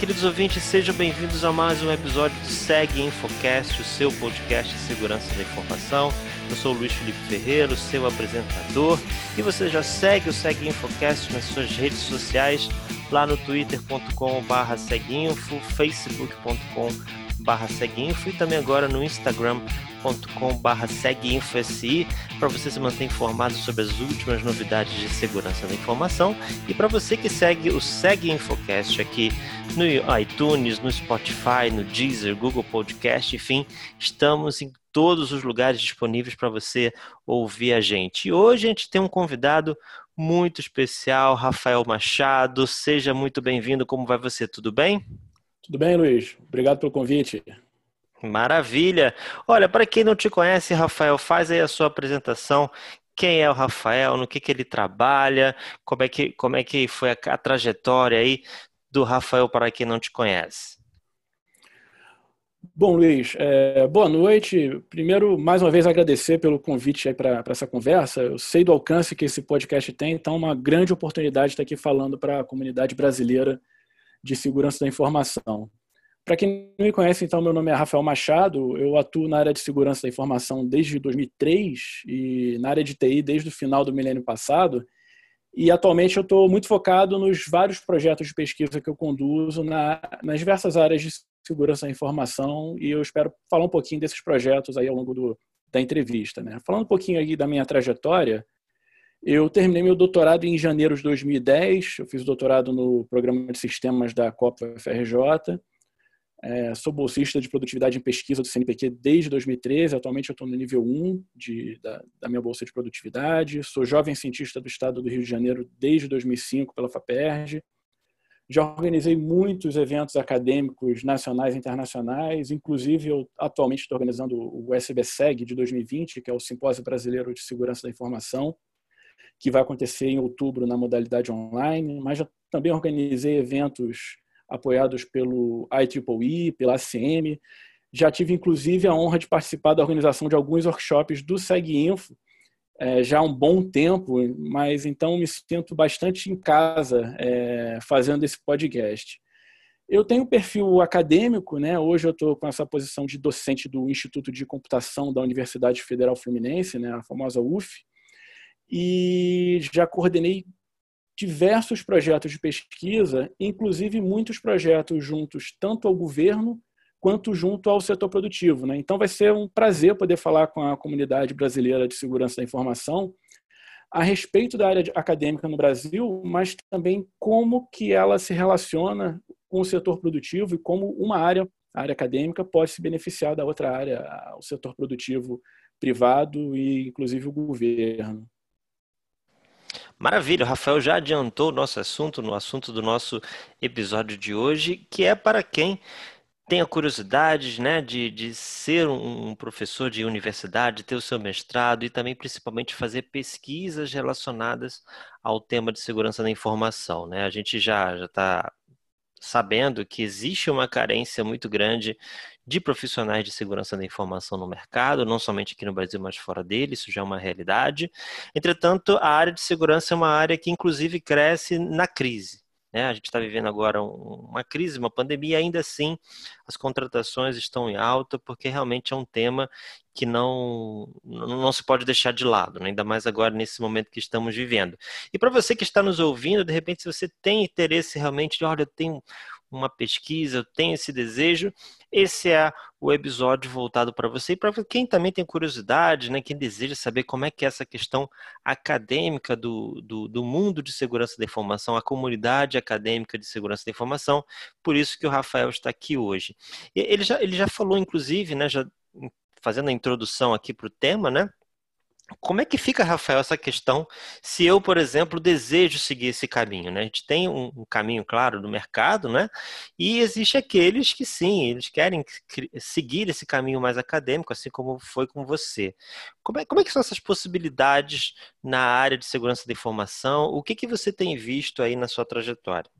queridos ouvintes, sejam bem-vindos a mais um episódio do Segue Infocast, o seu podcast de segurança da informação. Eu sou o Luiz Felipe Ferreira, seu apresentador, e você já segue o Segue Infocast nas suas redes sociais, lá no twitter.com.br seguinfo, facebook.com.br seguinfo e também agora no Instagram youtube.com.br seguinfosi para você se manter informado sobre as últimas novidades de segurança da informação e para você que segue o Segue Infocast aqui no iTunes, no Spotify, no Deezer, Google Podcast, enfim, estamos em todos os lugares disponíveis para você ouvir a gente. E hoje a gente tem um convidado muito especial, Rafael Machado. Seja muito bem-vindo. Como vai você? Tudo bem? Tudo bem, Luiz. Obrigado pelo convite. Maravilha! Olha, para quem não te conhece, Rafael, faz aí a sua apresentação. Quem é o Rafael? No que, que ele trabalha? Como é que, como é que foi a, a trajetória aí do Rafael para quem não te conhece? Bom, Luiz, é, boa noite. Primeiro, mais uma vez, agradecer pelo convite para essa conversa. Eu sei do alcance que esse podcast tem, então é uma grande oportunidade estar aqui falando para a comunidade brasileira de segurança da informação. Para quem não me conhece, então, meu nome é Rafael Machado, eu atuo na área de segurança da informação desde 2003 e na área de TI desde o final do milênio passado. E atualmente eu estou muito focado nos vários projetos de pesquisa que eu conduzo na, nas diversas áreas de segurança da informação e eu espero falar um pouquinho desses projetos aí ao longo do, da entrevista. Né? Falando um pouquinho aí da minha trajetória, eu terminei meu doutorado em janeiro de 2010, eu fiz doutorado no programa de sistemas da COP FRJ é, sou bolsista de produtividade em pesquisa do CNPq desde 2013. Atualmente eu estou no nível 1 de, da, da, minha bolsa de produtividade. Sou jovem cientista do estado do Rio de Janeiro desde 2005 pela FAPERJ. Já organizei muitos eventos acadêmicos nacionais e internacionais. Inclusive, eu atualmente estou organizando o SBSEG de 2020, que é o Simpósio Brasileiro de Segurança da Informação, que vai acontecer em outubro na modalidade online. Mas já também organizei eventos apoiados pelo IEEE, pela ACM. Já tive, inclusive, a honra de participar da organização de alguns workshops do SegInfo, é, já há um bom tempo, mas então me sinto bastante em casa é, fazendo esse podcast. Eu tenho um perfil acadêmico, né? hoje eu estou com essa posição de docente do Instituto de Computação da Universidade Federal Fluminense, né? a famosa UF, e já coordenei diversos projetos de pesquisa, inclusive muitos projetos juntos tanto ao governo quanto junto ao setor produtivo. Né? Então vai ser um prazer poder falar com a comunidade brasileira de segurança da informação a respeito da área acadêmica no Brasil, mas também como que ela se relaciona com o setor produtivo e como uma área, a área acadêmica, pode se beneficiar da outra área, o setor produtivo privado e inclusive o governo. Maravilha, o Rafael já adiantou o nosso assunto, no assunto do nosso episódio de hoje, que é para quem tem a curiosidade né, de, de ser um professor de universidade, ter o seu mestrado e também, principalmente, fazer pesquisas relacionadas ao tema de segurança da informação. Né? A gente já está sabendo que existe uma carência muito grande de profissionais de segurança da informação no mercado, não somente aqui no Brasil, mas fora dele, isso já é uma realidade. Entretanto, a área de segurança é uma área que, inclusive, cresce na crise. Né? A gente está vivendo agora uma crise, uma pandemia, ainda assim as contratações estão em alta, porque realmente é um tema que não, não se pode deixar de lado, né? ainda mais agora nesse momento que estamos vivendo. E para você que está nos ouvindo, de repente, se você tem interesse realmente de, olha, eu tenho uma pesquisa, eu tenho esse desejo, esse é o episódio voltado para você e para quem também tem curiosidade, né, quem deseja saber como é que é essa questão acadêmica do, do, do mundo de segurança da informação, a comunidade acadêmica de segurança da informação, por isso que o Rafael está aqui hoje. Ele já, ele já falou, inclusive, né, já fazendo a introdução aqui para o tema, né, como é que fica, Rafael, essa questão se eu, por exemplo, desejo seguir esse caminho? Né? A gente tem um, um caminho, claro, do mercado, né? e existe aqueles que sim, eles querem seguir esse caminho mais acadêmico, assim como foi com você. Como é, como é que são essas possibilidades na área de segurança da informação? O que, que você tem visto aí na sua trajetória?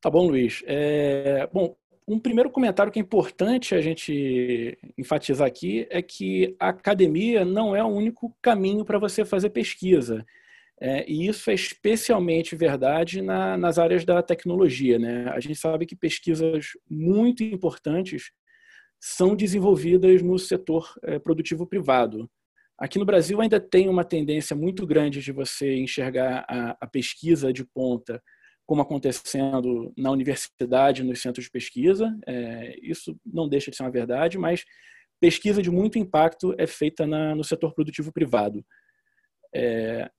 Tá bom, Luiz. É, bom, um primeiro comentário que é importante a gente enfatizar aqui é que a academia não é o único caminho para você fazer pesquisa. É, e isso é especialmente verdade na, nas áreas da tecnologia. Né? A gente sabe que pesquisas muito importantes são desenvolvidas no setor é, produtivo privado. Aqui no Brasil ainda tem uma tendência muito grande de você enxergar a, a pesquisa de ponta como acontecendo na universidade, nos centros de pesquisa. É, isso não deixa de ser uma verdade, mas pesquisa de muito impacto é feita na, no setor produtivo privado. É,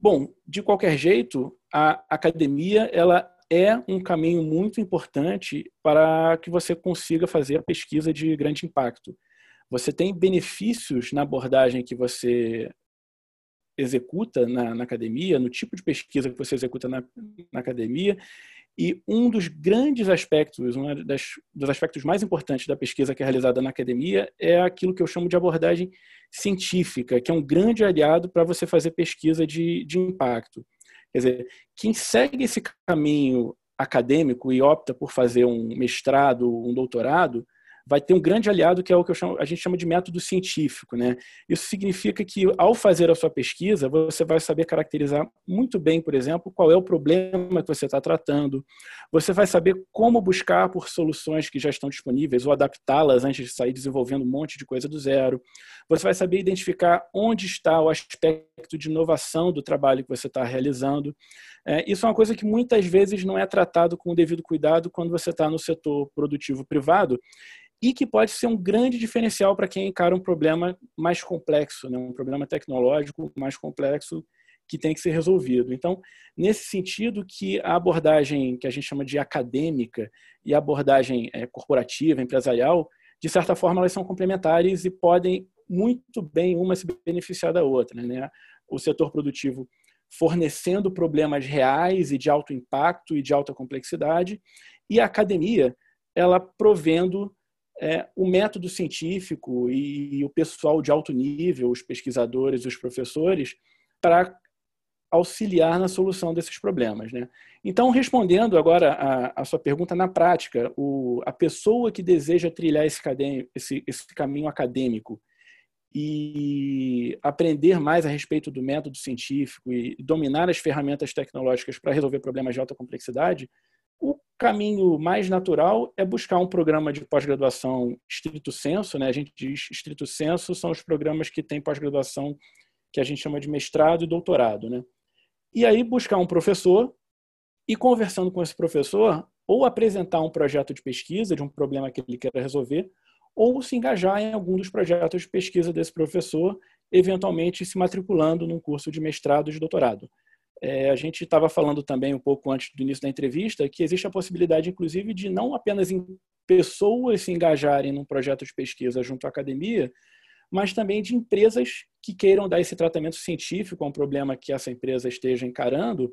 bom, de qualquer jeito, a academia ela é um caminho muito importante para que você consiga fazer a pesquisa de grande impacto. Você tem benefícios na abordagem que você executa na, na, academia, no tipo de pesquisa que você executa na, na academia. E um dos grandes aspectos, um das, dos aspectos mais importantes da pesquisa que é realizada na academia é aquilo que eu chamo de abordagem científica, que é um grande aliado para você fazer pesquisa de, de impacto. Quer dizer, quem segue esse caminho acadêmico e opta por fazer um mestrado, um doutorado, vai ter um grande aliado que é o que chamo, a gente chama de método científico. Né? Isso significa que, ao fazer a sua pesquisa, você vai saber caracterizar muito bem, por exemplo, qual é o problema que você está tratando. Você vai saber como buscar por soluções que já estão disponíveis ou adaptá-las antes de sair desenvolvendo um monte de coisa do zero. Você vai saber identificar onde está o aspecto de inovação do trabalho que você está realizando. É, isso é uma coisa que muitas vezes não é tratado com o devido cuidado quando você está no setor produtivo privado e que pode ser um grande diferencial para quem encara um problema mais complexo, né? um problema tecnológico mais complexo que tem que ser resolvido. Então, nesse sentido que a abordagem que a gente chama de acadêmica e a abordagem é, corporativa, empresarial, de certa forma elas são complementares e podem muito bem uma se beneficiar da outra. Né? O setor produtivo fornecendo problemas reais e de alto impacto e de alta complexidade, e a academia ela provendo é, o método científico e, o pessoal de alto nível, os pesquisadores, os professores, para auxiliar na solução desses problemas. Né? Então, respondendo agora a, a sua pergunta na prática, o, a pessoa que deseja trilhar esse, esse, esse caminho acadêmico e aprender mais a respeito do método científico e dominar as ferramentas tecnológicas para resolver problemas de alta complexidade, o caminho mais natural é buscar um programa de pós-graduação estrito senso, né? A gente diz estrito senso são os programas que têm pós-graduação que a gente chama de mestrado e doutorado, né? E aí buscar um professor e conversando com esse professor, ou apresentar um projeto de pesquisa de um problema que ele queira resolver, ou se engajar em algum dos projetos de pesquisa desse professor, eventualmente se matriculando num curso de mestrado e de doutorado. É, a gente estava falando também um pouco antes do início da entrevista que existe a possibilidade, inclusive, de não apenas pessoas se engajarem num projeto de pesquisa junto à academia, mas também de empresas que queiram dar esse tratamento científico a um problema que essa empresa esteja encarando.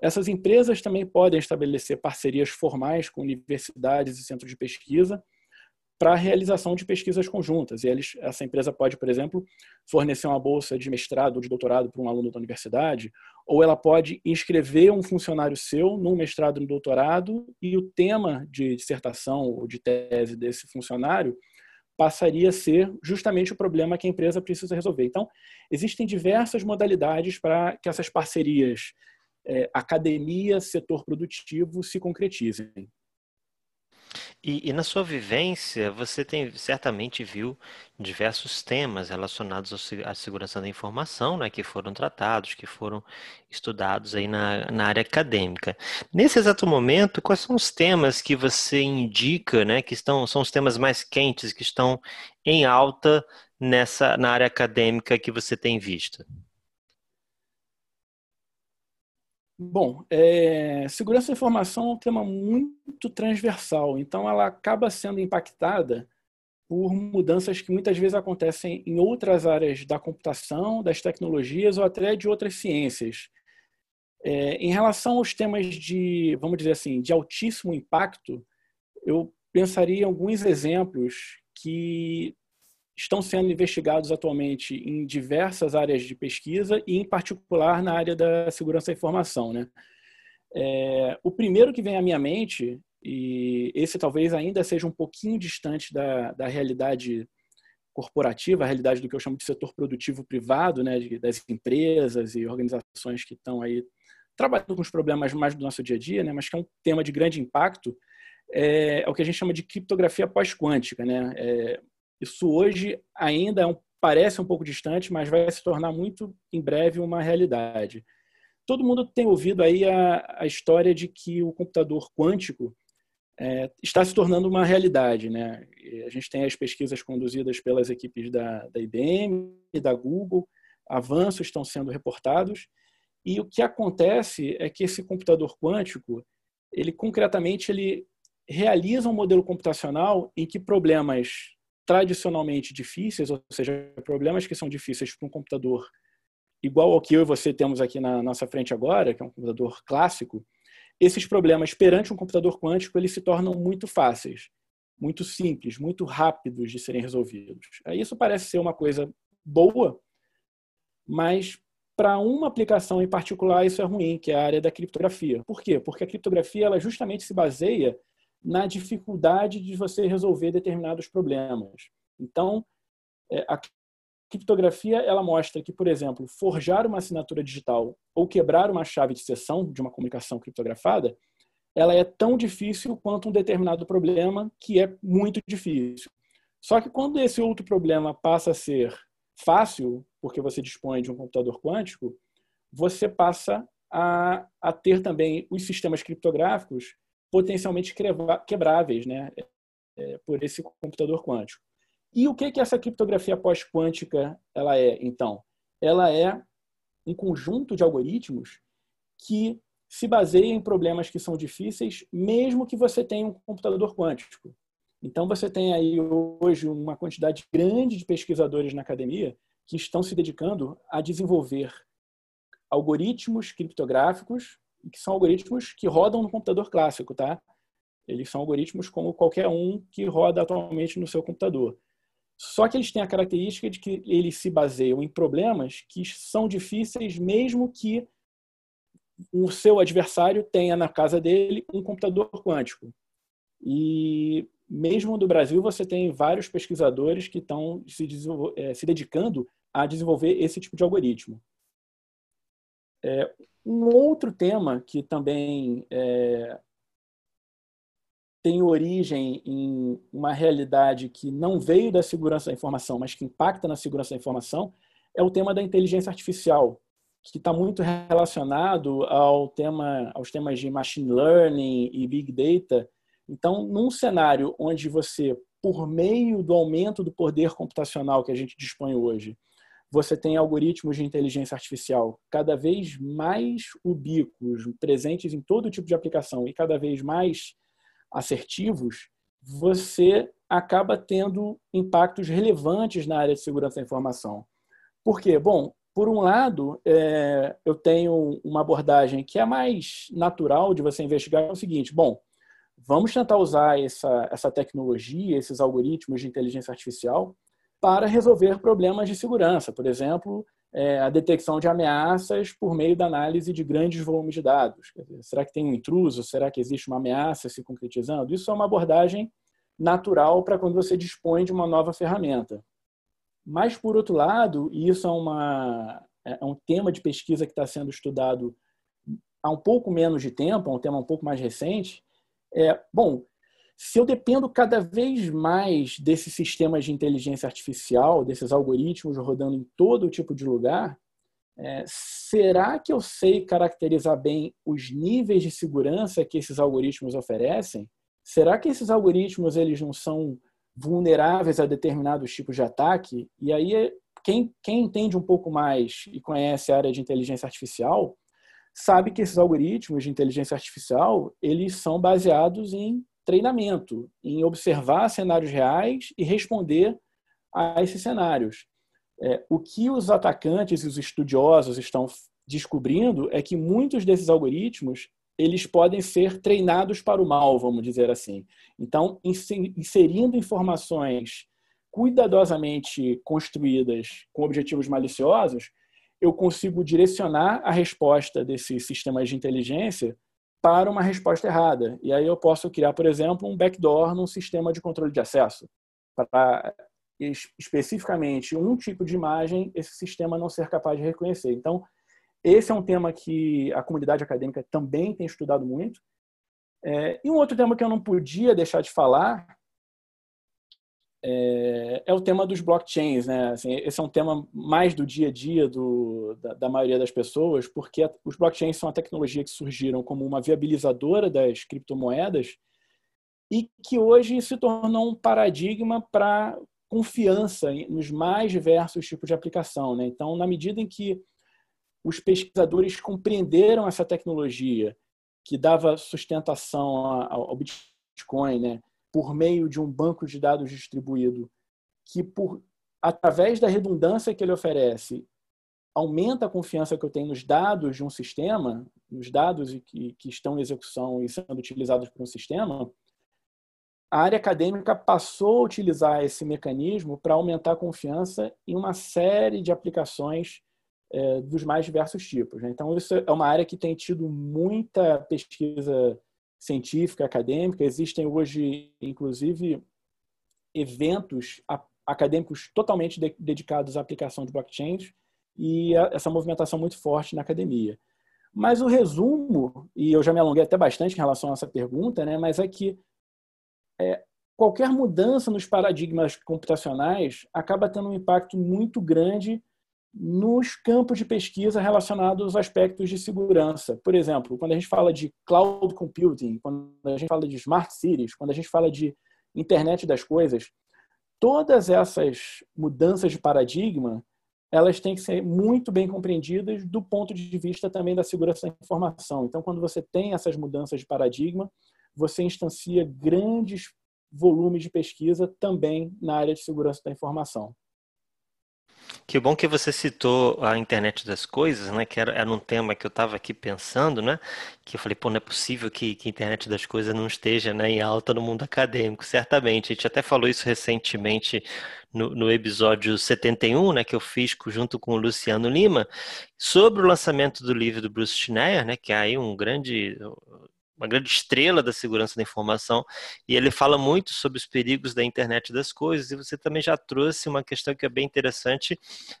Essas empresas também podem estabelecer parcerias formais com universidades e centros de pesquisa para a realização de pesquisas conjuntas. E eles, essa empresa pode, por exemplo, fornecer uma bolsa de mestrado ou de doutorado para um aluno da universidade, ou ela pode inscrever um funcionário seu num mestrado e no doutorado e o tema de dissertação ou de tese desse funcionário passaria a ser justamente o problema que a empresa precisa resolver. Então, existem diversas modalidades para que essas parcerias é, academia, setor produtivo se concretizem. E, e, na sua vivência, você tem certamente viu diversos temas relacionados à segurança da informação, né, que foram tratados, que foram estudados aí na, na área acadêmica. Nesse exato momento, quais são os temas que você indica, né, que estão, são os temas mais quentes, que estão em alta nessa na área acadêmica que você tem visto? Bom, é, segurança da informação é um tema muito transversal, então ela acaba sendo impactada por mudanças que muitas vezes acontecem em outras áreas da computação, das tecnologias ou até de outras ciências. É, em relação aos temas de, vamos dizer assim, de altíssimo impacto, eu pensaria em alguns exemplos que estão sendo investigados atualmente em diversas áreas de pesquisa e, em particular, na área da segurança da informação. Né? É, o primeiro que vem à minha mente, e esse talvez ainda seja um pouquinho distante da, da realidade corporativa, a realidade do que eu chamo de setor produtivo privado, né, das empresas e organizações que estão aí trabalhando com os problemas mais do nosso dia a dia, né, mas que é um tema de grande impacto, é, é o que a gente chama de criptografia pós-quântica. Né? É, isso hoje ainda é um, parece um pouco distante, mas vai se tornar muito em breve uma realidade. Todo mundo tem ouvido aí a, a história de que o computador quântico é, está se tornando uma realidade. Né? A gente tem as pesquisas conduzidas pelas equipes da, da IBM e da Google, avanços estão sendo reportados, e o que acontece é que esse computador quântico, ele concretamente ele realiza um modelo computacional em que problemas tradicionalmente difíceis, ou seja, problemas que são difíceis para um computador igual ao que eu e você temos aqui na nossa frente agora, que é um computador clássico, esses problemas perante um computador quântico eles se tornam muito fáceis, muito simples, muito rápidos de serem resolvidos. Isso parece ser uma coisa boa, mas para uma aplicação em particular isso é ruim, que é a área da criptografia. Por quê? Porque a criptografia ela justamente se baseia na dificuldade de você resolver determinados problemas. Então, é, a criptografia ela mostra que, por exemplo, forjar uma assinatura digital ou quebrar uma chave de sessão de uma comunicação criptografada, ela é tão difícil quanto um determinado problema que é muito difícil. Só que quando esse outro problema passa a ser fácil, porque você dispõe de um computador quântico, você passa a, a ter também os sistemas criptográficos potencialmente quebráveis né, é, por esse computador quântico. E o que que essa criptografia pós-quântica ela é, então? Ela é um conjunto de algoritmos que se baseia em problemas que são difíceis, mesmo que você tenha um computador quântico. Então, você tem aí hoje uma quantidade grande de pesquisadores na academia que estão se dedicando a desenvolver algoritmos criptográficos que são algoritmos que rodam no computador clássico, tá? Eles são algoritmos como qualquer um que roda atualmente no seu computador. Só que eles têm a característica de que eles se baseiam em problemas que são difíceis, mesmo que o seu adversário tenha na casa dele um computador quântico. E mesmo no Brasil, você tem vários pesquisadores que estão se, é, se dedicando a desenvolver esse tipo de algoritmo. É, um outro tema que também é, tem origem em uma realidade que não veio da segurança da informação, mas que impacta na segurança da informação, é o tema da inteligência artificial, que está muito relacionado ao tema, aos temas de machine learning e big data. Então, num cenário onde você, por meio do aumento do poder computacional que a gente dispõe hoje, você tem algoritmos de inteligência artificial cada vez mais ubíquos, presentes em todo tipo de aplicação e cada vez mais assertivos, você acaba tendo impactos relevantes na área de segurança da informação. Por quê? Bom, por um lado, é, eu tenho uma abordagem que é mais natural de você investigar, é o seguinte, bom, vamos tentar usar essa, essa tecnologia, esses algoritmos de inteligência artificial para resolver problemas de segurança, por exemplo, é, a detecção de ameaças por meio da análise de grandes volumes de dados. Dizer, será que tem um intruso? Será que existe uma ameaça se concretizando? Isso é uma abordagem natural para quando você dispõe de uma nova ferramenta. Mas, por outro lado, e isso é, uma, é um tema de pesquisa que está sendo estudado há um pouco menos de tempo, é um tema um pouco mais recente, é, bom, se eu dependo cada vez mais desses sistemas de inteligência artificial, desses algoritmos rodando em todo tipo de lugar, é, será que eu sei caracterizar bem os níveis de segurança que esses algoritmos oferecem? Será que esses algoritmos eles não são vulneráveis a determinados tipos de ataque? E aí, quem, quem entende um pouco mais e conhece a área de inteligência artificial, sabe que esses algoritmos de inteligência artificial eles são baseados em treinamento, em observar cenários reais e responder a esses cenários. É, o que os atacantes e os estudiosos estão descobrindo é que muitos desses algoritmos eles podem ser treinados para o mal, vamos dizer assim. Então, inserindo informações cuidadosamente construídas com objetivos maliciosos, eu consigo direcionar a resposta desses sistemas de inteligência para uma resposta errada. E aí eu posso criar, por exemplo, um backdoor num sistema de controle de acesso para especificamente um tipo de imagem, esse sistema não ser capaz de reconhecer. Então, esse é um tema que a comunidade acadêmica também tem estudado muito. É, e um outro tema que eu não podia deixar de falar é, é o tema dos blockchains. Né? Assim, esse é um tema mais do dia a dia do, da, da, maioria das pessoas, porque os blockchains são a tecnologia que surgiram como uma viabilizadora das criptomoedas e que hoje se tornou um paradigma para confiança nos mais diversos tipos de aplicação. Né? Então, na medida em que os pesquisadores compreenderam essa tecnologia que dava sustentação ao Bitcoin, né, por meio de um banco de dados distribuído, que por através da redundância que ele oferece aumenta a confiança que eu tenho nos dados de um sistema, nos dados que, que estão em execução e sendo utilizados por um sistema, a área acadêmica passou a utilizar esse mecanismo para aumentar a confiança em uma série de aplicações é, dos mais diversos tipos. Né? Então, isso é uma área que tem tido muita pesquisa científica, acadêmica. Existem hoje, inclusive, eventos acadêmicos totalmente de dedicados à aplicação de blockchains e essa movimentação muito forte na academia. Mas o resumo, e eu já me alonguei até bastante em relação a essa pergunta, né, mas é que é, qualquer mudança nos paradigmas computacionais acaba tendo um impacto muito grande nos campos de pesquisa relacionados aos aspectos de segurança. Por exemplo, quando a gente fala de cloud computing, quando a gente fala de smart cities, quando a gente fala de internet das coisas, todas essas mudanças de paradigma, elas têm que ser muito bem compreendidas do ponto de vista também da segurança da informação. Então, quando você tem essas mudanças de paradigma, você instancia grandes volumes de pesquisa também na área de segurança da informação. Que bom que você citou a internet das coisas, né? Que era, era um tema que eu estava aqui pensando, né? Que eu falei, pô, não é possível que, que a internet das coisas não esteja né, em alta no mundo acadêmico, certamente. A gente até falou isso recentemente no, no episódio 71, né? Que eu fiz junto com o Luciano Lima, sobre o lançamento do livro do Bruce Schneier, né? Que é aí um grande uma grande estrela da segurança da informação, e ele fala muito sobre os perigos da internet das coisas, e você também já trouxe uma questão que é bem interessante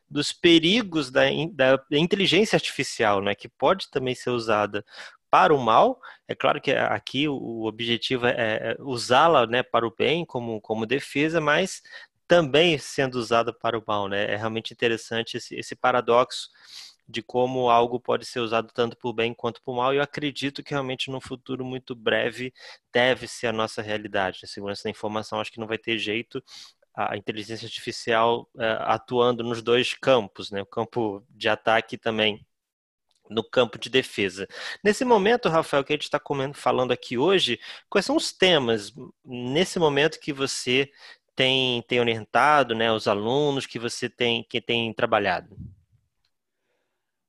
dos perigos da, da inteligência artificial, né, que pode também ser usada para o mal. É claro que aqui o objetivo é, é usá-la né, para o bem, como, como defesa, mas também sendo usada para o mal. Né? É realmente interessante esse, esse paradoxo de como algo pode ser usado tanto por bem quanto por mal. E eu acredito que realmente no futuro muito breve deve ser a nossa realidade. A segurança da informação acho que não vai ter jeito. A inteligência artificial é, atuando nos dois campos, né? o campo de ataque também no campo de defesa. Nesse momento, Rafael, que a gente está falando aqui hoje, quais são os temas nesse momento que você tem, tem orientado, né, os alunos que você tem que tem trabalhado?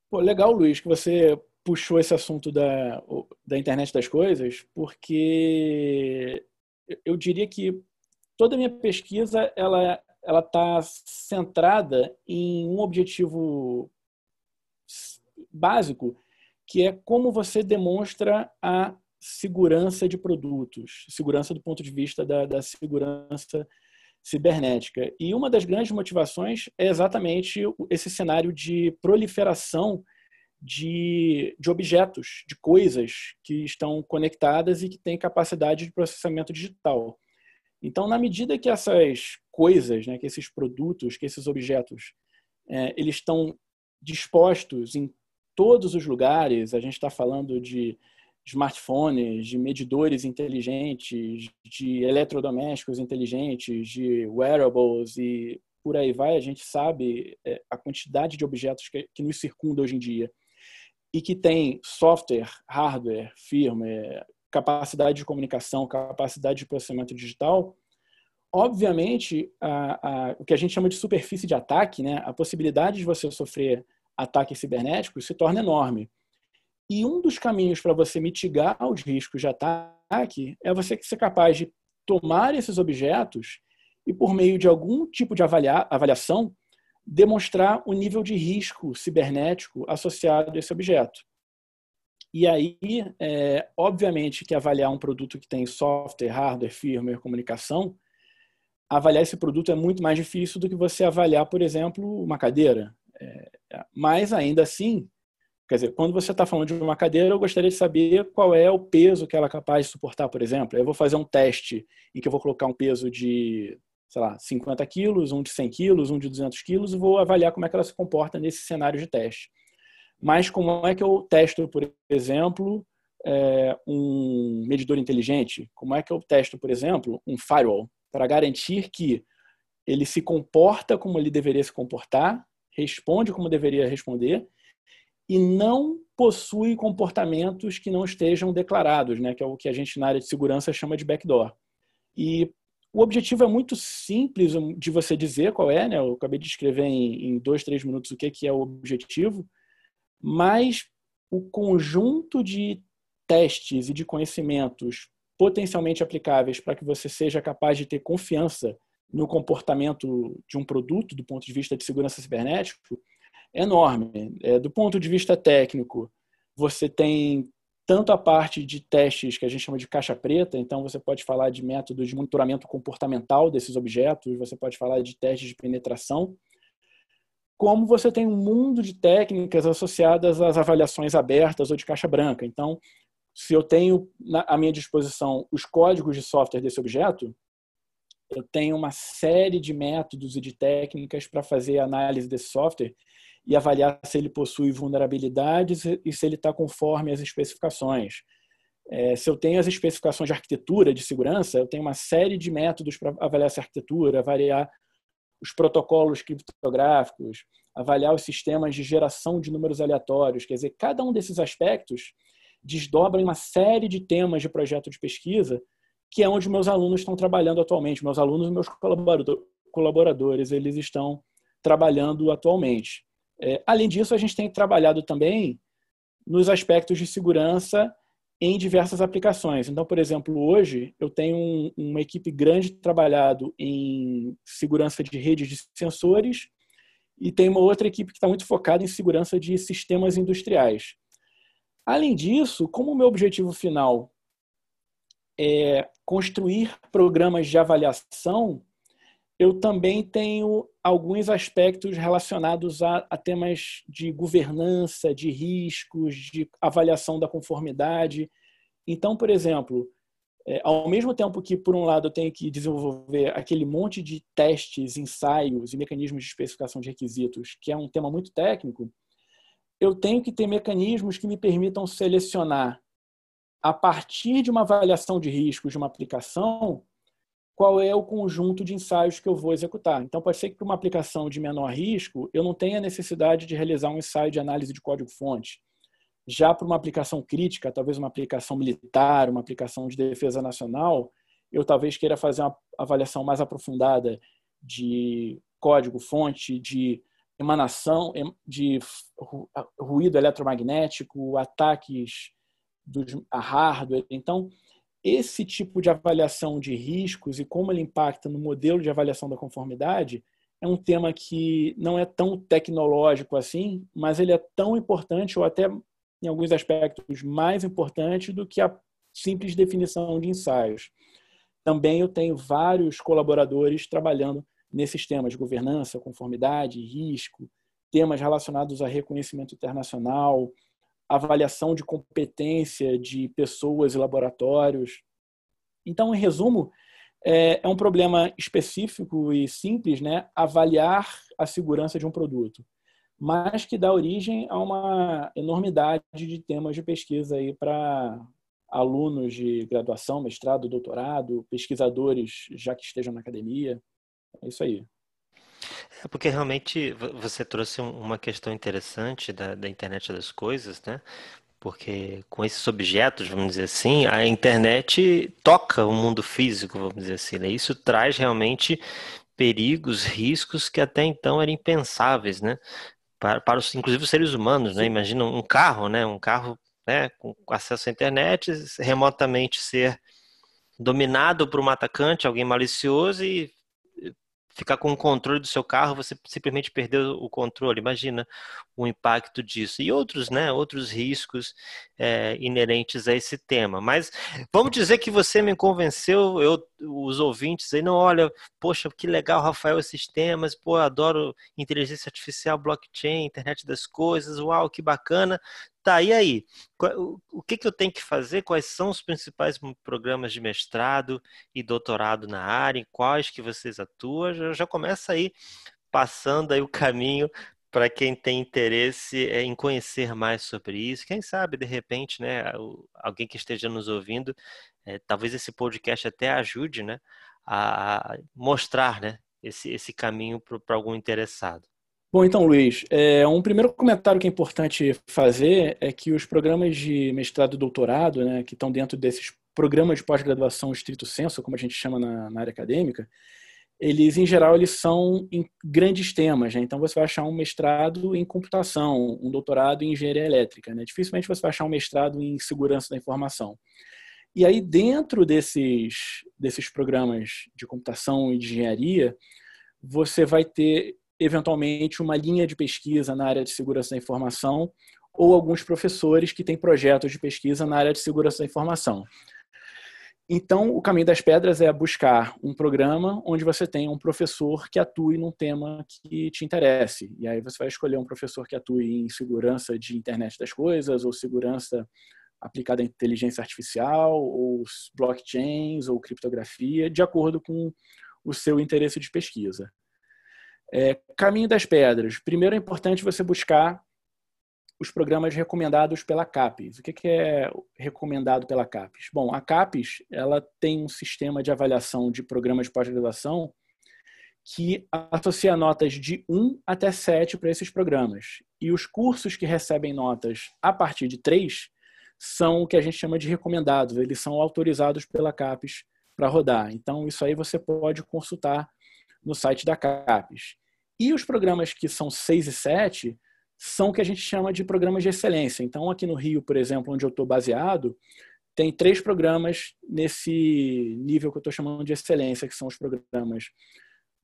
Pô, legal, Luiz, que você puxou esse assunto da, da internet das coisas, porque eu diria que toda a minha pesquisa ela ela está centrada em um objetivo básico, que é como você demonstra a segurança de produtos, segurança do ponto de vista da, da segurança cibernética. E uma das grandes motivações é exatamente esse cenário de proliferação de, de objetos, de coisas que estão conectadas e que têm capacidade de processamento digital. Então, na medida que essas coisas, né, que esses produtos, que esses objetos, é, eles estão dispostos em todos os lugares, a gente está falando de smartphones, de medidores inteligentes, de eletrodomésticos inteligentes, de wearables e por aí vai, a gente sabe é, a quantidade de objetos que, que nos circunda hoje em dia e que tem software, hardware, firmware, capacidade de comunicação, capacidade de processamento digital, obviamente, a, a, o que a gente chama de superfície de ataque, né, a possibilidade de você sofrer ataques cibernéticos se torna enorme. E um dos caminhos para você mitigar os riscos de ataque é você ser capaz de tomar esses objetos e, por meio de algum tipo de avaliação, demonstrar o nível de risco cibernético associado a esse objeto. E aí, é, obviamente, que avaliar um produto que tem software, hardware, firmware, comunicação, avaliar esse produto é muito mais difícil do que você avaliar, por exemplo, uma cadeira. É, mas ainda assim, quer dizer, quando você está falando de uma cadeira, eu gostaria de saber qual é o peso que ela é capaz de suportar, por exemplo. Eu vou fazer um teste em que eu vou colocar um peso de, sei lá, 50 quilos, um de 100 quilos, um de 200 quilos, e vou avaliar como é que ela se comporta nesse cenário de teste. Mas como é que eu testo, por exemplo, é, um medidor inteligente? Como é que eu testo, por exemplo, um firewall? Para garantir que ele se comporta como ele deveria se comportar, responde como deveria responder e não possui comportamentos que não estejam declarados, né, que é o que a gente na área de segurança chama de backdoor. E o objetivo é muito simples de você dizer qual é, né? Eu acabei de escrever em, dois, três minutos o que, que é o objetivo, mas o conjunto de testes e de conhecimentos potencialmente aplicáveis para que você seja capaz de ter confiança no comportamento de um produto do ponto de vista de segurança cibernético é enorme. É, do ponto de vista técnico, você tem tanto a parte de testes que a gente chama de caixa preta, então você pode falar de métodos de monitoramento comportamental desses objetos, você pode falar de testes de penetração, como você tem um mundo de técnicas associadas às avaliações abertas ou de caixa branca. Então, se eu tenho à minha disposição os códigos de software desse objeto, eu tenho uma série de métodos e de técnicas para fazer análise desse software e avaliar se ele possui vulnerabilidades e se ele está conforme as especificações. É, se eu tenho as especificações de arquitetura de segurança, eu tenho uma série de métodos para avaliar essa arquitetura, avaliar os protocolos criptográficos, avaliar os sistemas de geração de números aleatórios. Quer dizer, cada um desses aspectos desdobra uma série de temas de projeto de pesquisa, que é onde meus alunos estão trabalhando atualmente. Meus alunos e meus colaboradores, eles estão trabalhando atualmente. É, além disso, a gente tem trabalhado também nos aspectos de segurança em diversas aplicações. Então, por exemplo, hoje eu tenho um, uma equipe grande trabalhado em segurança de redes de sensores e tem uma outra equipe que está muito focada em segurança de sistemas industriais. Além disso, como o meu objetivo final é construir programas de avaliação, eu também tenho alguns aspectos relacionados a, a, temas de governança, de riscos, de avaliação da conformidade. Então, por exemplo, é, ao mesmo tempo que, por um lado, eu tenho que desenvolver aquele monte de testes, ensaios e mecanismos de especificação de requisitos, que é um tema muito técnico, eu tenho que ter mecanismos que me permitam selecionar, a partir de uma avaliação de riscos de uma aplicação, qual é o conjunto de ensaios que eu vou executar. Então, pode ser que para uma aplicação de menor risco, eu não tenha necessidade de realizar um ensaio de análise de código-fonte. Já para uma aplicação crítica, talvez uma aplicação militar, uma aplicação de defesa nacional, eu talvez queira fazer uma avaliação mais aprofundada de código-fonte, de emanação, de ruído eletromagnético, ataques a hardware. Então, esse tipo de avaliação de riscos e como ele impacta no modelo de avaliação da conformidade é um tema que não é tão tecnológico assim, mas ele é tão importante ou até em alguns aspectos mais importante do que a simples definição de ensaios. Também eu tenho vários colaboradores trabalhando nesses temas governança, conformidade, risco, temas relacionados a reconhecimento internacional, avaliação de competência de pessoas e laboratórios. Então, em resumo, é, é um problema específico e simples, né? Avaliar a segurança de um produto, mas que dá origem a uma enormidade de temas de pesquisa aí para alunos de graduação, mestrado, doutorado, pesquisadores já que estejam na academia. É isso aí. É porque realmente você trouxe uma questão interessante da, da internet das coisas, né? Porque com esses objetos, vamos dizer assim, a internet toca o mundo físico, vamos dizer assim, né? Isso traz realmente perigos, riscos que até então eram impensáveis, né? Para, para os, inclusive os seres humanos, né? Imagina um carro, né? Um carro né? com acesso à internet, remotamente ser dominado por um atacante, alguém malicioso e ficar com o controle do seu carro, você simplesmente perdeu o controle. Imagina o impacto disso e outros, né, outros riscos é, inerentes a esse tema. Mas vamos dizer que você me convenceu, eu, os ouvintes aí, não, olha, poxa, que legal, Rafael, esses temas, pô, adoro inteligência artificial, blockchain, internet das coisas, uau, que bacana. Tá, e aí? O que, que eu tenho que fazer? Quais são os principais programas de mestrado e doutorado na área? Em quais que vocês atuam? Já, já começa aí passando aí o caminho para quem tem interesse é, em conhecer mais sobre isso. Quem sabe, de repente, né, alguém que esteja nos ouvindo, é, talvez esse podcast até ajude né, a mostrar né, esse, esse caminho para algum interessado. Bom, então, Luiz, é, um primeiro comentário que é importante fazer é que os programas de mestrado e doutorado, né, que estão dentro desses programas de pós-graduação estrito senso, como a gente chama na, na área acadêmica, eles em geral eles são em grandes temas, né? então você vai achar um mestrado em computação, um doutorado em engenharia elétrica, né? dificilmente você vai achar um mestrado em segurança da informação. E aí dentro desses desses programas de computação e de engenharia, você vai ter eventualmente uma linha de pesquisa na área de segurança da informação ou alguns professores que têm projetos de pesquisa na área de segurança da informação. Então, o caminho das pedras é buscar um programa onde você tenha um professor que atue num tema que te interesse. E aí você vai escolher um professor que atue em segurança de internet das coisas, ou segurança aplicada à inteligência artificial, ou blockchains, ou criptografia, de acordo com o seu interesse de pesquisa. É, caminho das pedras. Primeiro é importante você buscar os programas recomendados pela CAPES. O que é recomendado pela CAPES? Bom, a CAPES ela tem um sistema de avaliação de programas de pós-graduação que associa notas de 1 até 7 para esses programas. E os cursos que recebem notas a partir de 3 são o que a gente chama de recomendados, eles são autorizados pela CAPES para rodar. Então, isso aí você pode consultar no site da CAPES. E os programas que são 6 e 7 são o que a gente chama de programas de excelência. Então, aqui no Rio, por exemplo, onde eu estou baseado, tem três programas nesse nível que eu estou chamando de excelência, que são os programas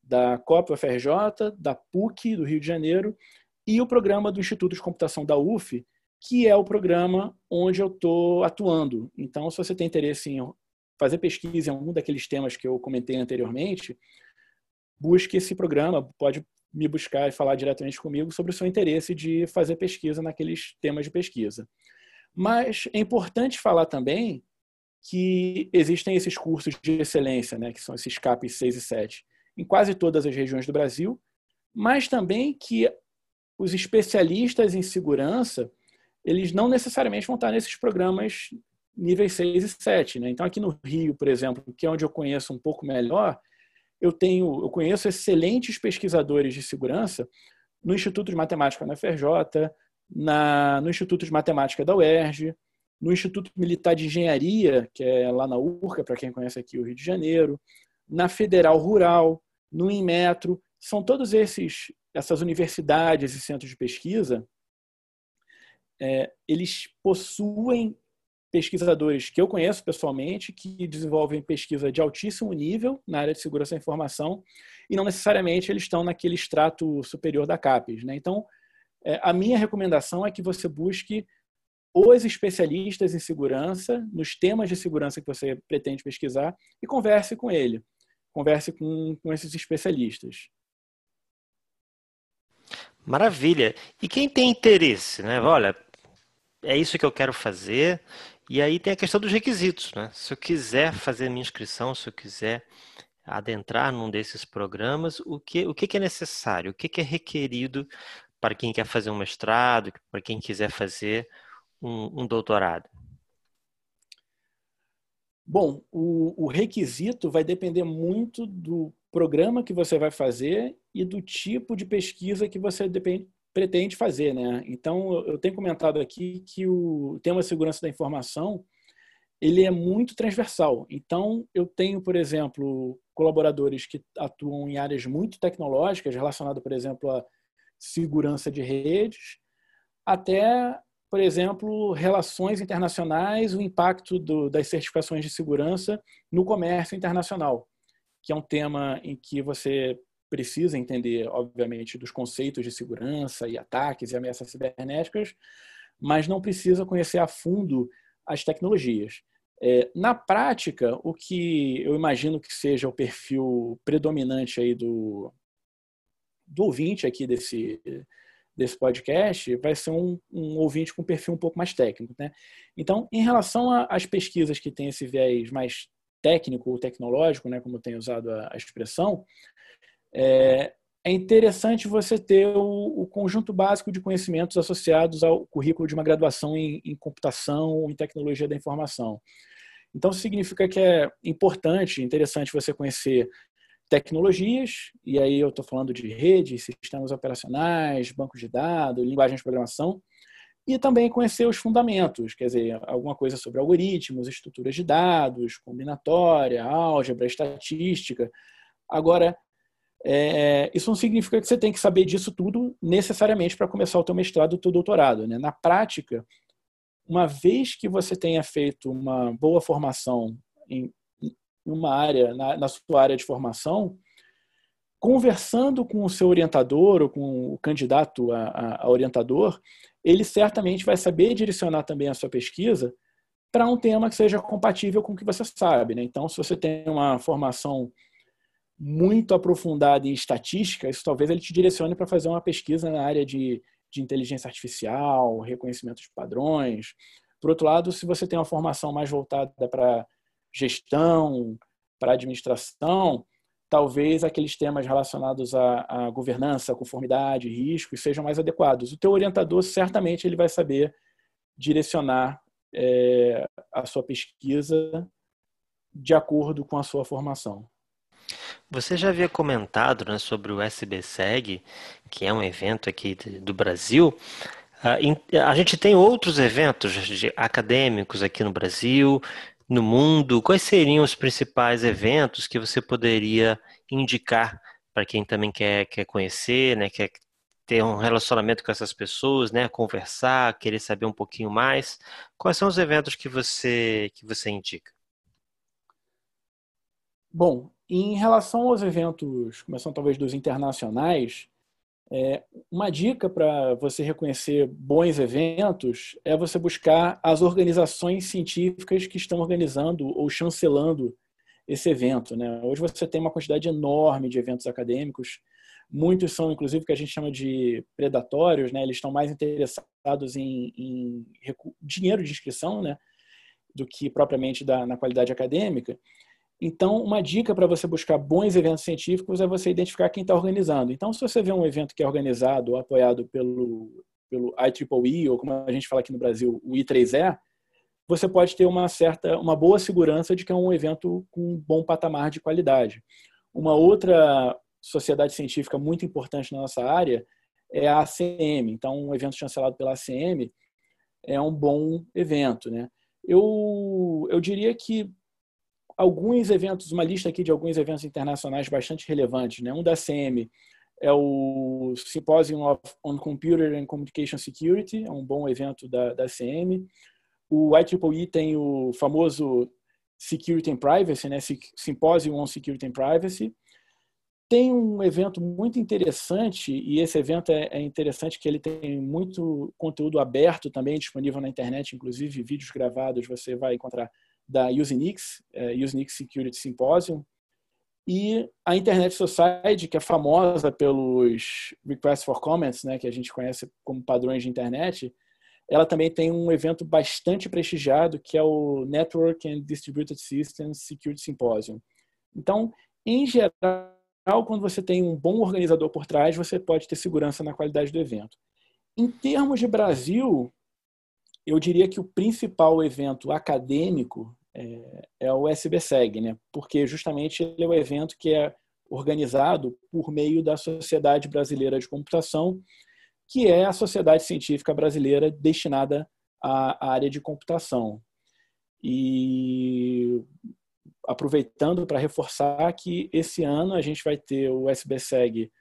da COP UFRJ, da PUC do Rio de Janeiro e o programa do Instituto de Computação da UF, que é o programa onde eu estou atuando. Então, se você tem interesse em fazer pesquisa em algum daqueles temas que eu comentei anteriormente, busque esse programa, pode me buscar e falar diretamente comigo sobre o seu interesse de fazer pesquisa naqueles temas de pesquisa. Mas é importante falar também que existem esses cursos de excelência, né, que são esses CAPs 6 e 7, em quase todas as regiões do Brasil, mas também que os especialistas em segurança, eles não necessariamente vão estar nesses programas níveis 6 e 7. Né? Então, aqui no Rio, por exemplo, que é onde eu conheço um pouco melhor, eu tenho, eu conheço excelentes pesquisadores de segurança no Instituto de Matemática na FRJ, na, no Instituto de Matemática da UERJ, no Instituto Militar de Engenharia, que é lá na URCA, para quem conhece aqui o Rio de Janeiro, na Federal Rural, no Inmetro, são todos esses essas universidades e centros de pesquisa, é, eles possuem pesquisadores que eu conheço pessoalmente que desenvolvem pesquisa de altíssimo nível na área de segurança da informação e não necessariamente eles estão naquele extrato superior da CAPES. Né? Então, é, a minha recomendação é que você busque os especialistas em segurança, nos temas de segurança que você pretende pesquisar e converse com ele. Converse com, com esses especialistas. Maravilha. E quem tem interesse, né? Olha, é isso que eu quero fazer, e aí tem a questão dos requisitos, né? Se eu quiser fazer minha inscrição, se eu quiser adentrar num desses programas, o que, o que é necessário, o que é requerido para quem quer fazer um mestrado, para quem quiser fazer um, um doutorado? Bom, o, o, requisito vai depender muito do programa que você vai fazer e do tipo de pesquisa que você depende, pretende fazer, né? Então, eu tenho comentado aqui que o tema segurança da informação ele é muito transversal. Então, eu tenho, por exemplo, colaboradores que atuam em áreas muito tecnológicas, relacionadas, por exemplo, a segurança de redes, até, por exemplo, relações internacionais, o impacto do, das certificações de segurança no comércio internacional, que é um tema em que você precisa entender, obviamente, dos conceitos de segurança e ataques e ameaças cibernéticas, mas não precisa conhecer a fundo as tecnologias. É, na prática, o que eu imagino que seja o perfil predominante aí do, do ouvinte aqui desse, desse podcast vai ser um, um ouvinte com perfil um pouco mais técnico. Né? Então, em relação às pesquisas que têm esse viés mais técnico ou tecnológico, né, como tenho usado a, a expressão, é, é, interessante você ter o, o, conjunto básico de conhecimentos associados ao currículo de uma graduação em, em computação ou em tecnologia da informação. Então, significa que é importante, interessante você conhecer tecnologias, e aí eu estou falando de redes, sistemas operacionais, bancos de dados, linguagem de programação, e também conhecer os fundamentos, quer dizer, alguma coisa sobre algoritmos, estruturas de dados, combinatória, álgebra, estatística. Agora, é, isso não significa que você tem que saber disso tudo necessariamente para começar o teu mestrado, o teu doutorado. Né? Na prática, uma vez que você tenha feito uma boa formação em uma área, na, na sua área de formação, conversando com o seu orientador ou com o candidato a, a, a orientador, ele certamente vai saber direcionar também a sua pesquisa para um tema que seja compatível com o que você sabe. Né? Então, se você tem uma formação muito aprofundada em estatística, isso talvez ele te direcione para fazer uma pesquisa na área de, de inteligência artificial, reconhecimento de padrões. Por outro lado, se você tem uma formação mais voltada para gestão, para administração, talvez aqueles temas relacionados à, à governança, conformidade, riscos sejam mais adequados. O teu orientador certamente ele vai saber direcionar é, a sua pesquisa de acordo com a sua formação. Você já havia comentado né, sobre o SBSEG, que é um evento aqui do Brasil. Ah, a gente tem outros eventos acadêmicos aqui no Brasil, no mundo, quais seriam os principais eventos que você poderia indicar para quem também quer, quer conhecer, né, quer ter um relacionamento com essas pessoas, né, conversar, querer saber um pouquinho mais? Quais são os eventos que você que você indica? Bom, em relação aos eventos, começando talvez dos internacionais, é, uma dica para você reconhecer bons eventos é você buscar as organizações científicas que estão organizando ou chancelando esse evento. Né? Hoje você tem uma quantidade enorme de eventos acadêmicos, muitos são inclusive que a gente chama de predatórios, né? eles estão mais interessados em, em dinheiro de inscrição né? do que propriamente da, na qualidade acadêmica. Então, uma dica para você buscar bons eventos científicos é você identificar quem está organizando. Então, se você vê um evento que é organizado ou apoiado pelo, pelo IEEE, ou como a gente fala aqui no Brasil, o I3E, você pode ter uma certa, uma boa segurança de que é um evento com um bom patamar de qualidade. Uma outra sociedade científica muito importante na nossa área é a ACM. Então, um evento chancelado pela ACM é um bom evento, né? Eu, eu diria que alguns eventos, uma lista aqui de alguns eventos internacionais bastante relevantes. Né? Um da CM é o Symposium on Computer and Communication Security, é um bom evento da, da CM. O IEEE tem o famoso Security and Privacy, né? Symposium on Security and Privacy. Tem um evento muito interessante, e esse evento é, é interessante que ele tem muito conteúdo aberto também, disponível na internet, inclusive vídeos gravados você vai encontrar da Usenix, é, Usenix Security Symposium, e a Internet Society, que é famosa pelos Requests for Comments, né, que a gente conhece como padrões de internet, ela também tem um evento bastante prestigiado, que é o Network and Distributed Systems Security Symposium. Então, em geral, quando você tem um bom organizador por trás, você pode ter segurança na qualidade do evento. Em termos de Brasil, eu diria que o principal evento acadêmico é, é o SBSEG, né? porque justamente ele é o evento que é organizado por meio da Sociedade Brasileira de Computação, que é a sociedade científica brasileira destinada à área de computação. E aproveitando para reforçar que esse ano a gente vai ter o SBSEG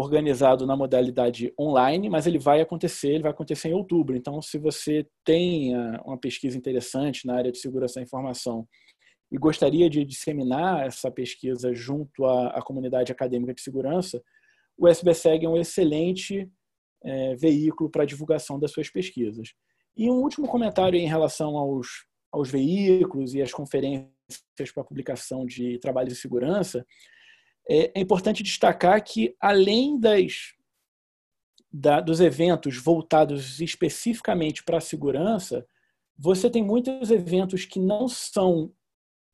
organizado na modalidade online, mas ele vai acontecer, ele vai acontecer em outubro. Então, se você tem uma pesquisa interessante na área de segurança da informação e gostaria de disseminar essa pesquisa junto à, à comunidade acadêmica de segurança, o SBSEG é um excelente é, veículo para divulgação das suas pesquisas. E um último comentário em relação aos, aos veículos e às conferências para publicação de trabalhos de segurança, é, é importante destacar que, além das, da, dos eventos voltados especificamente para a segurança, você tem muitos eventos que não são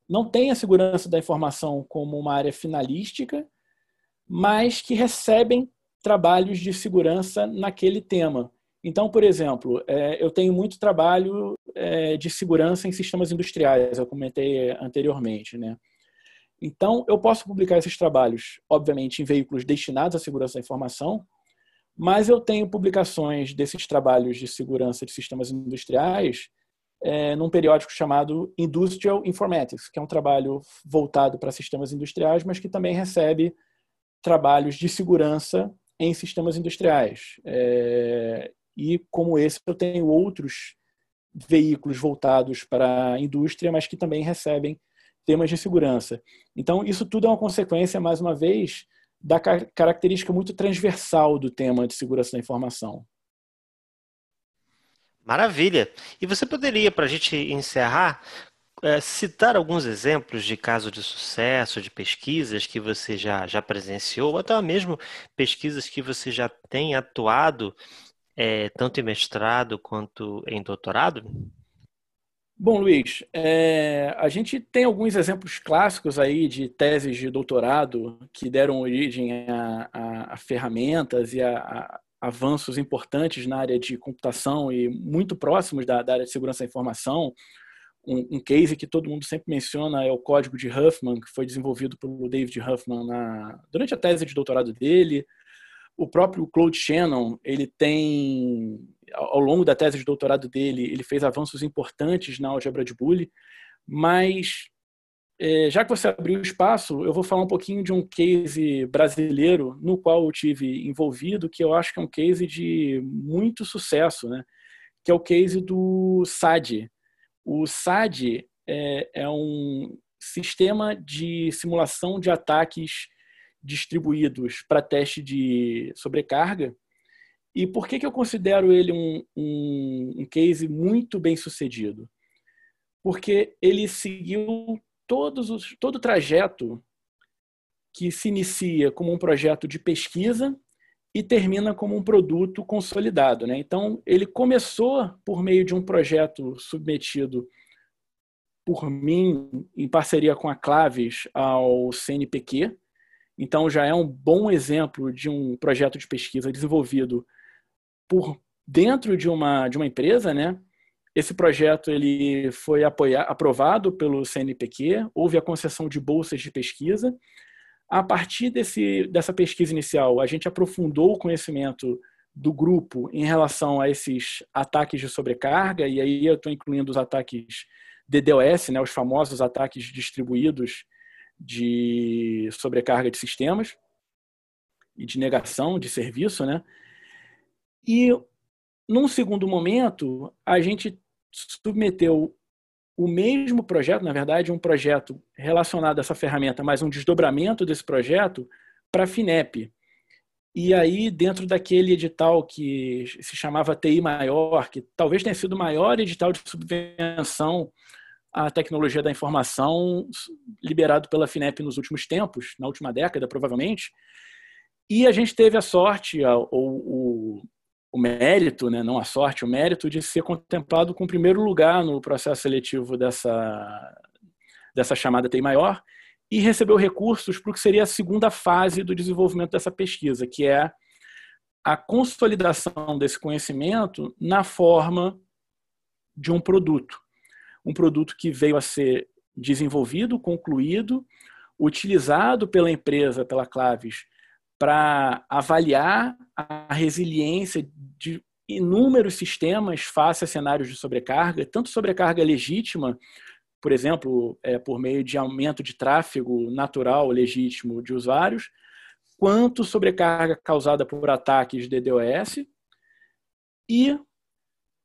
não têm a segurança da informação como uma área finalística, mas que recebem trabalhos de segurança naquele tema. Então, por exemplo, é, eu tenho muito trabalho é, de segurança em sistemas industriais, eu comentei anteriormente, né? Então, eu posso publicar esses trabalhos, obviamente, em veículos destinados à segurança da informação, mas eu tenho publicações desses trabalhos de segurança de sistemas industriais é, num periódico chamado Industrial Informatics, que é um trabalho voltado para sistemas industriais, mas que também recebe trabalhos de segurança em sistemas industriais. É, e como esse, eu tenho outros veículos voltados para a indústria, mas que também recebem temas de segurança. Então, isso tudo é uma consequência, mais uma vez, da característica muito transversal do tema de segurança da informação. Maravilha. E você poderia, para a gente encerrar, é, citar alguns exemplos de casos de sucesso, de pesquisas que você já, já presenciou, ou até mesmo pesquisas que você já tem atuado, é, tanto em mestrado quanto em doutorado? Bom, Luiz, é, a gente tem alguns exemplos clássicos aí de teses de doutorado que deram origem a, a, a ferramentas e a, avanços importantes na área de computação e muito próximos da, da área de segurança da informação. Um, um, case que todo mundo sempre menciona é o código de Huffman, que foi desenvolvido pelo David Huffman na, durante a tese de doutorado dele. O próprio Claude Shannon, ele tem, ao longo da tese de doutorado dele, ele fez avanços importantes na álgebra de Boole, mas é, já que você abriu espaço, eu vou falar um pouquinho de um case brasileiro no qual eu tive envolvido, que eu acho que é um case de muito sucesso, né? que é o case do SAD. O SAD é, é um sistema de simulação de ataques distribuídos para teste de sobrecarga. E por que, que eu considero ele um, um, um case muito bem sucedido? Porque ele seguiu todos os, todo o trajeto que se inicia como um projeto de pesquisa e termina como um produto consolidado. Né? Então, ele começou por meio de um projeto submetido por mim, em parceria com a Claves, ao CNPq. Então, já é um bom exemplo de um projeto de pesquisa desenvolvido por dentro de uma, de uma empresa, né? Esse projeto ele foi apoiado, aprovado pelo CNPq, houve a concessão de bolsas de pesquisa. A partir desse, dessa pesquisa inicial, a gente aprofundou o conhecimento do grupo em relação a esses ataques de sobrecarga, e aí eu estou incluindo os ataques DDoS, né, os famosos ataques distribuídos de sobrecarga de sistemas e de negação de serviço, né? E num segundo momento, a gente submeteu o mesmo projeto, na verdade, um projeto relacionado a essa ferramenta, mas um desdobramento desse projeto para a FINEP. E aí, dentro daquele edital que se chamava TI Maior, que talvez tenha sido o maior edital de subvenção à tecnologia da informação liberado pela FINEP nos últimos tempos, na última década, provavelmente. E a gente teve a sorte, ou o, o mérito, né, não a sorte, o mérito de ser contemplado com primeiro lugar no processo seletivo dessa, dessa chamada TI maior e recebeu recursos para o que seria a segunda fase do desenvolvimento dessa pesquisa, que é a consolidação desse conhecimento na forma de um produto. Um produto que veio a ser desenvolvido, concluído, utilizado pela empresa, pela Claves, para avaliar a resiliência de inúmeros sistemas face a cenários de sobrecarga, tanto sobrecarga legítima, por exemplo, é, por meio de aumento de tráfego natural legítimo de usuários, quanto sobrecarga causada por ataques de DDoS e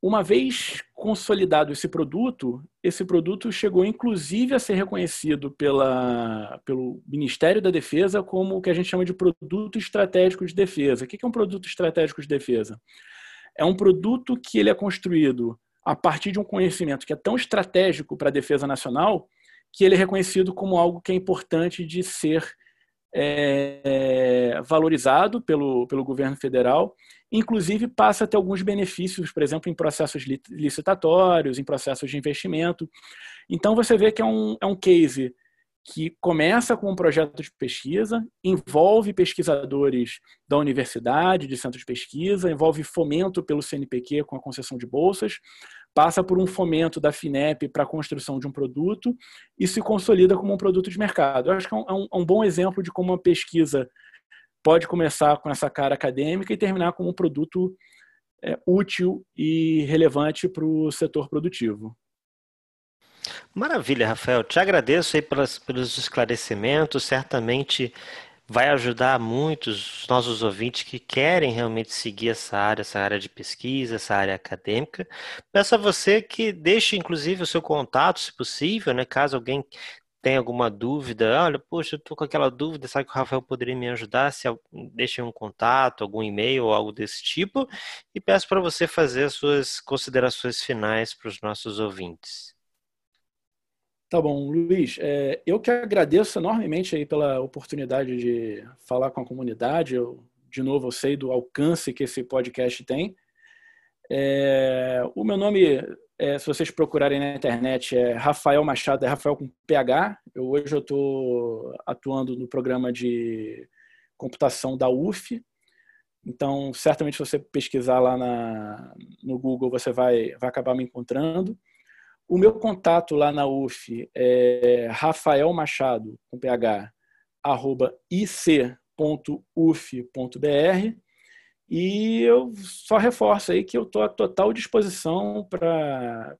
uma vez consolidado esse produto, esse produto chegou inclusive a ser reconhecido pela, pelo Ministério da Defesa como o que a gente chama de produto estratégico de defesa. O que é um produto estratégico de defesa? É um produto que ele é construído a partir de um conhecimento que é tão estratégico para a defesa nacional que ele é reconhecido como algo que é importante de ser é, valorizado pelo, pelo governo federal inclusive passa a ter alguns benefícios, por exemplo, em processos licitatórios, em processos de investimento. Então, você vê que é um, é um case que começa com um projeto de pesquisa, envolve pesquisadores da universidade, de centro de pesquisa, envolve fomento pelo CNPq com a concessão de bolsas, passa por um fomento da FINEP para a construção de um produto e se consolida como um produto de mercado. Eu acho que é um, é um é bom exemplo de como uma pesquisa pode começar com essa cara acadêmica e terminar como um produto é, útil e relevante para o setor produtivo. Maravilha, Rafael. Te agradeço aí pelas, pelos esclarecimentos. Certamente vai ajudar muitos nossos ouvintes que querem realmente seguir essa área, essa área de pesquisa, essa área acadêmica. Peço a você que deixe, inclusive, o seu contato, se possível, né? Caso alguém tem alguma dúvida, olha, poxa, eu tô com aquela dúvida, sabe que o Rafael poderia me ajudar? Se deixe um contato, algum e-mail ou algo desse tipo, e peço para você fazer as suas considerações finais para os nossos ouvintes. Tá bom, Luiz. É, eu que agradeço enormemente aí pela oportunidade de falar com a comunidade. Eu, de novo, eu sei do alcance que esse podcast tem. É, o meu nome é, se vocês procurarem na internet, é Rafael Machado, é Rafael com PH. Eu, hoje eu estou atuando no programa de computação da UF. Então, certamente, se você pesquisar lá na, no Google, você vai, vai acabar me encontrando. O meu contato lá na UF é Rafael Machado, com PH, arroba ic.uf.br. E eu só reforço aí que eu estou à total disposição para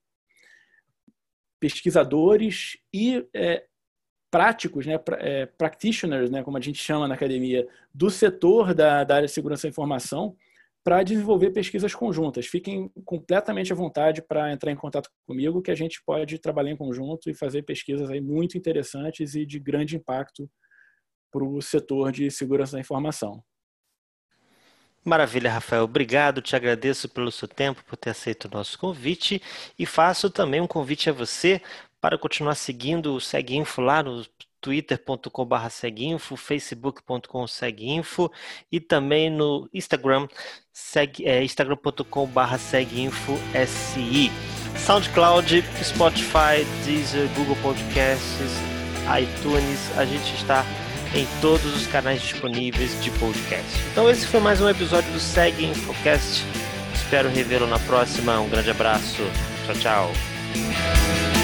pesquisadores e é, práticos, né, é, practitioners, né, como a gente chama na academia, do setor da, da área de segurança da informação, para desenvolver pesquisas conjuntas. Fiquem completamente à vontade para entrar em contato comigo, que a gente pode trabalhar em conjunto e fazer pesquisas aí muito interessantes e de grande impacto para o setor de segurança da informação. Maravilha, Rafael. Obrigado, te agradeço pelo seu tempo, por ter aceito o nosso convite e faço também um convite a você para continuar seguindo o Seguinfo lá no twitter.com.br seguinfo, facebook.com seguinfo e também no Instagram, é, instagram.com.br seguinfo SI. SoundCloud, Spotify, Deezer, Google Podcasts, iTunes, a gente está em todos os canais disponíveis de podcast. Então esse foi mais um episódio do Segue Infocast. Espero revê-lo na próxima. Um grande abraço. Tchau, tchau.